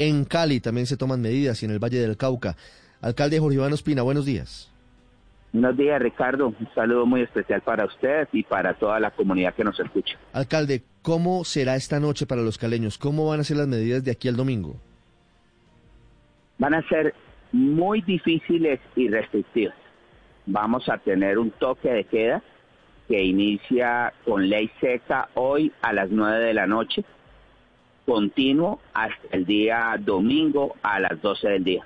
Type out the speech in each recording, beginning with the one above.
En Cali también se toman medidas y en el Valle del Cauca. Alcalde Jorge Iván Ospina, buenos días. Buenos días, Ricardo. Un saludo muy especial para usted y para toda la comunidad que nos escucha. Alcalde, ¿cómo será esta noche para los caleños? ¿Cómo van a ser las medidas de aquí al domingo? Van a ser muy difíciles y restrictivas. Vamos a tener un toque de queda que inicia con ley seca hoy a las 9 de la noche, continuo hasta el día domingo a las 12 del día.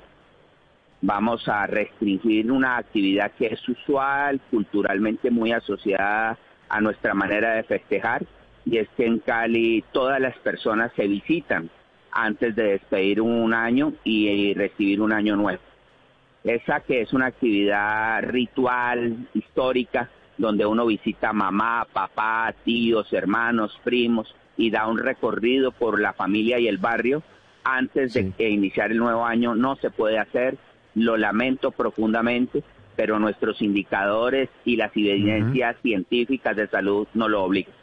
Vamos a restringir una actividad que es usual, culturalmente muy asociada a nuestra manera de festejar, y es que en Cali todas las personas se visitan antes de despedir un año y recibir un año nuevo. Esa que es una actividad ritual, histórica, donde uno visita a mamá, papá, tíos, hermanos, primos y da un recorrido por la familia y el barrio. Antes de iniciar el nuevo año, no se puede hacer. Lo lamento profundamente, pero nuestros indicadores y las evidencias científicas de salud no lo obligan.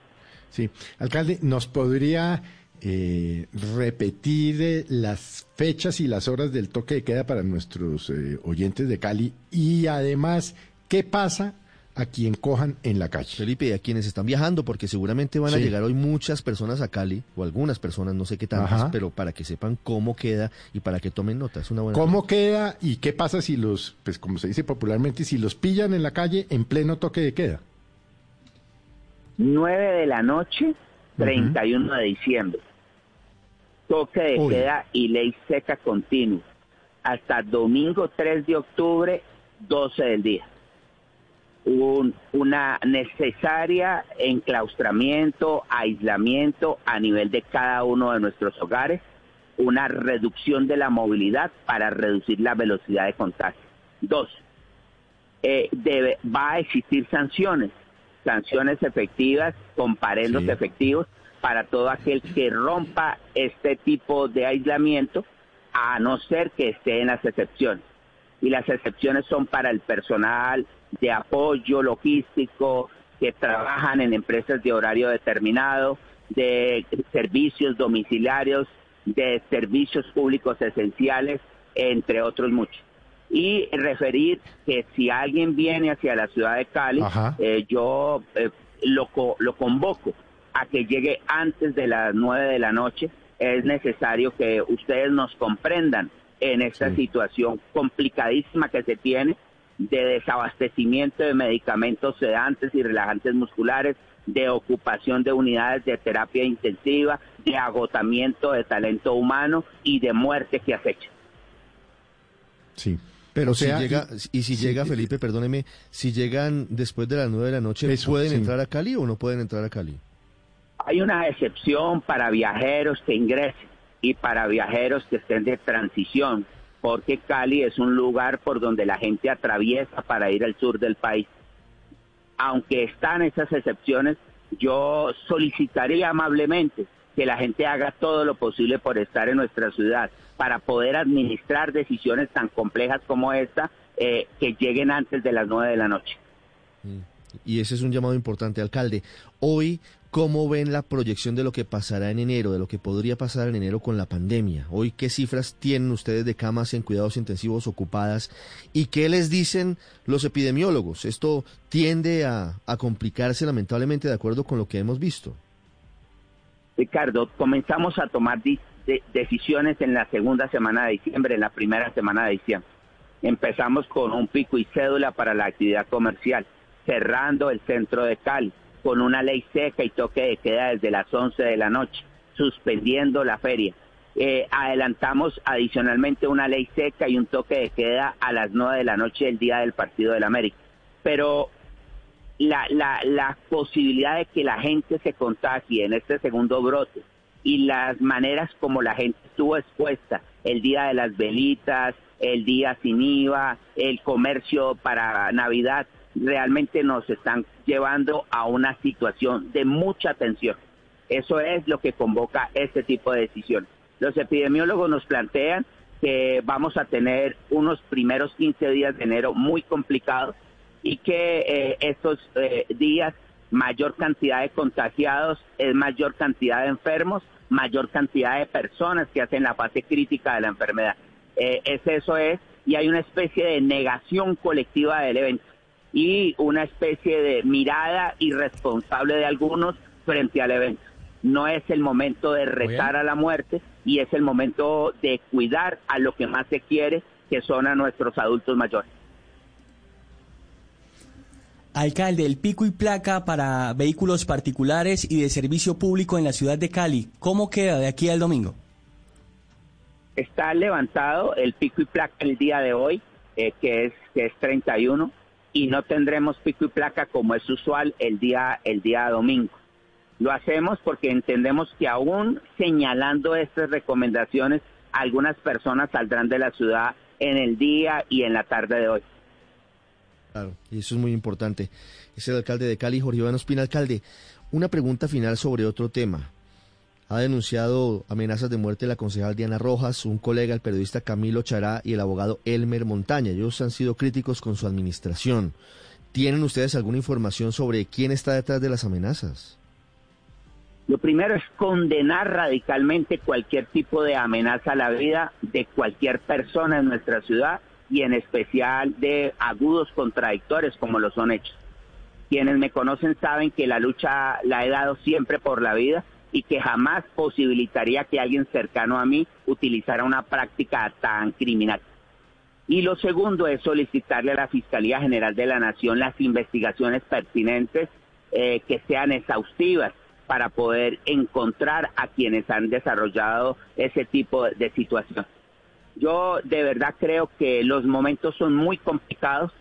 Sí, alcalde, ¿nos podría eh, repetir eh, las fechas y las horas del toque de queda para nuestros eh, oyentes de Cali? Y además, ¿qué pasa a quien cojan en la calle. Felipe, a quienes están viajando, porque seguramente van a llegar hoy muchas personas a Cali, o algunas personas, no sé qué tantas, pero para que sepan cómo queda y para que tomen nota. Es una buena ¿Cómo queda y qué pasa si los, pues como se dice popularmente, si los pillan en la calle en pleno toque de queda? 9 de la noche, 31 de diciembre. Toque de queda y ley seca continua. Hasta domingo 3 de octubre, 12 del día una necesaria enclaustramiento, aislamiento a nivel de cada uno de nuestros hogares, una reducción de la movilidad para reducir la velocidad de contagio. Dos, eh, debe, va a existir sanciones, sanciones efectivas, comparendos efectivos para todo aquel que rompa este tipo de aislamiento, a no ser que esté en las excepciones. Y las excepciones son para el personal de apoyo logístico que trabajan en empresas de horario determinado, de servicios domiciliarios, de servicios públicos esenciales, entre otros muchos. Y referir que si alguien viene hacia la ciudad de Cali, eh, yo eh, lo, lo convoco a que llegue antes de las nueve de la noche. Es necesario que ustedes nos comprendan en esta situación complicadísima que se tiene de desabastecimiento de medicamentos sedantes y relajantes musculares, de ocupación de unidades de terapia intensiva, de agotamiento de talento humano y de muerte que acecha. Sí. Pero si llega, y, si llega Felipe, perdóneme, si llegan después de las nueve de la noche, ¿pueden entrar a Cali o no pueden entrar a Cali? Hay una excepción para viajeros que ingresen y para viajeros que estén de transición porque Cali es un lugar por donde la gente atraviesa para ir al sur del país. Aunque están esas excepciones, yo solicitaría amablemente que la gente haga todo lo posible por estar en nuestra ciudad, para poder administrar decisiones tan complejas como esta, eh, que lleguen antes de las nueve de la noche. Mm. Y ese es un llamado importante, alcalde. Hoy ¿Cómo ven la proyección de lo que pasará en enero, de lo que podría pasar en enero con la pandemia? Hoy, ¿qué cifras tienen ustedes de camas en cuidados intensivos ocupadas? ¿Y qué les dicen los epidemiólogos? Esto tiende a, complicarse lamentablemente de acuerdo con lo que hemos visto. Ricardo, comenzamos a tomar decisiones en la segunda semana de diciembre, en la primera semana de diciembre. Empezamos con un pico y cédula para la actividad comercial, cerrando el centro de Cali con una ley seca y toque de queda desde las 11 de la noche, suspendiendo la feria. Eh, adelantamos adicionalmente una ley seca y un toque de queda a las 9 de la noche del día del Partido del América. Pero la, la, la posibilidad de que la gente se contagie en este segundo brote y las maneras como la gente estuvo expuesta, el día de las velitas, el día sin IVA, el comercio para Navidad, realmente nos están llevando a una situación de mucha tensión. Eso es lo que convoca este tipo de decisiones. Los epidemiólogos nos plantean que vamos a tener unos primeros 15 días de enero muy complicados y que eh, estos eh, días mayor cantidad de contagiados es mayor cantidad de enfermos, mayor cantidad de personas que hacen la fase crítica de la enfermedad. Eh, es eso es, y hay una especie de negación colectiva del evento y una especie de mirada irresponsable de algunos frente al evento. No es el momento de rezar a la muerte y es el momento de cuidar a lo que más se quiere, que son a nuestros adultos mayores. Alcalde, el pico y placa para vehículos particulares y de servicio público en la ciudad de Cali, ¿cómo queda de aquí al domingo? Está levantado el pico y placa el día de hoy, eh, que, es, que es 31, y no tendremos pico y placa como es usual el día, el día domingo. Lo hacemos porque entendemos que aún señalando estas recomendaciones, algunas personas saldrán de la ciudad en el día y en la tarde de hoy. Claro, y eso es muy importante. Es el alcalde de Cali, Jorge Iván Ospina. Alcalde, una pregunta final sobre otro tema. Ha denunciado amenazas de muerte la concejal Diana Rojas, un colega, el periodista Camilo Chará y el abogado Elmer Montaña. Ellos han sido críticos con su administración. ¿Tienen ustedes alguna información sobre quién está detrás de las amenazas? Lo primero es condenar radicalmente cualquier tipo de amenaza a la vida de cualquier persona en nuestra ciudad y en especial de agudos contradictores como lo son hechos. Quienes me conocen saben que la lucha la he dado siempre por la vida y que jamás posibilitaría que alguien cercano a mí utilizara una práctica tan criminal. Y lo segundo es solicitarle a la Fiscalía General de la Nación las investigaciones pertinentes eh, que sean exhaustivas para poder encontrar a quienes han desarrollado ese tipo de situación. Yo de verdad creo que los momentos son muy complicados,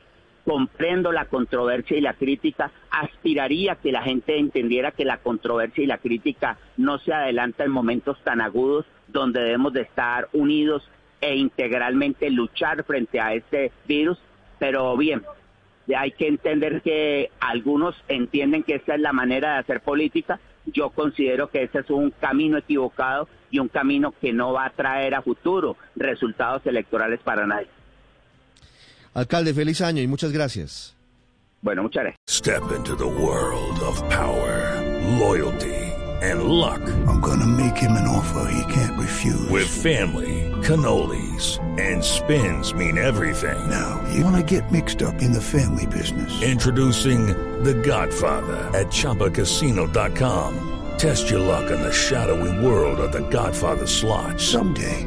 comprendo la controversia y la crítica, aspiraría que la gente entendiera que la controversia y la crítica no se adelanta en momentos tan agudos donde debemos de estar unidos e integralmente luchar frente a este virus, pero bien, hay que entender que algunos entienden que esa es la manera de hacer política, yo considero que ese es un camino equivocado y un camino que no va a traer a futuro resultados electorales para nadie. Alcalde, feliz año y muchas gracias. Bueno, muchas gracias. Step into the world of power, loyalty and luck. I'm gonna make him an offer he can't refuse. With family, cannolis and spins mean everything. Now, you wanna get mixed up in the family business. Introducing The Godfather at chapacasino.com. Test your luck in the shadowy world of The Godfather slot. Someday,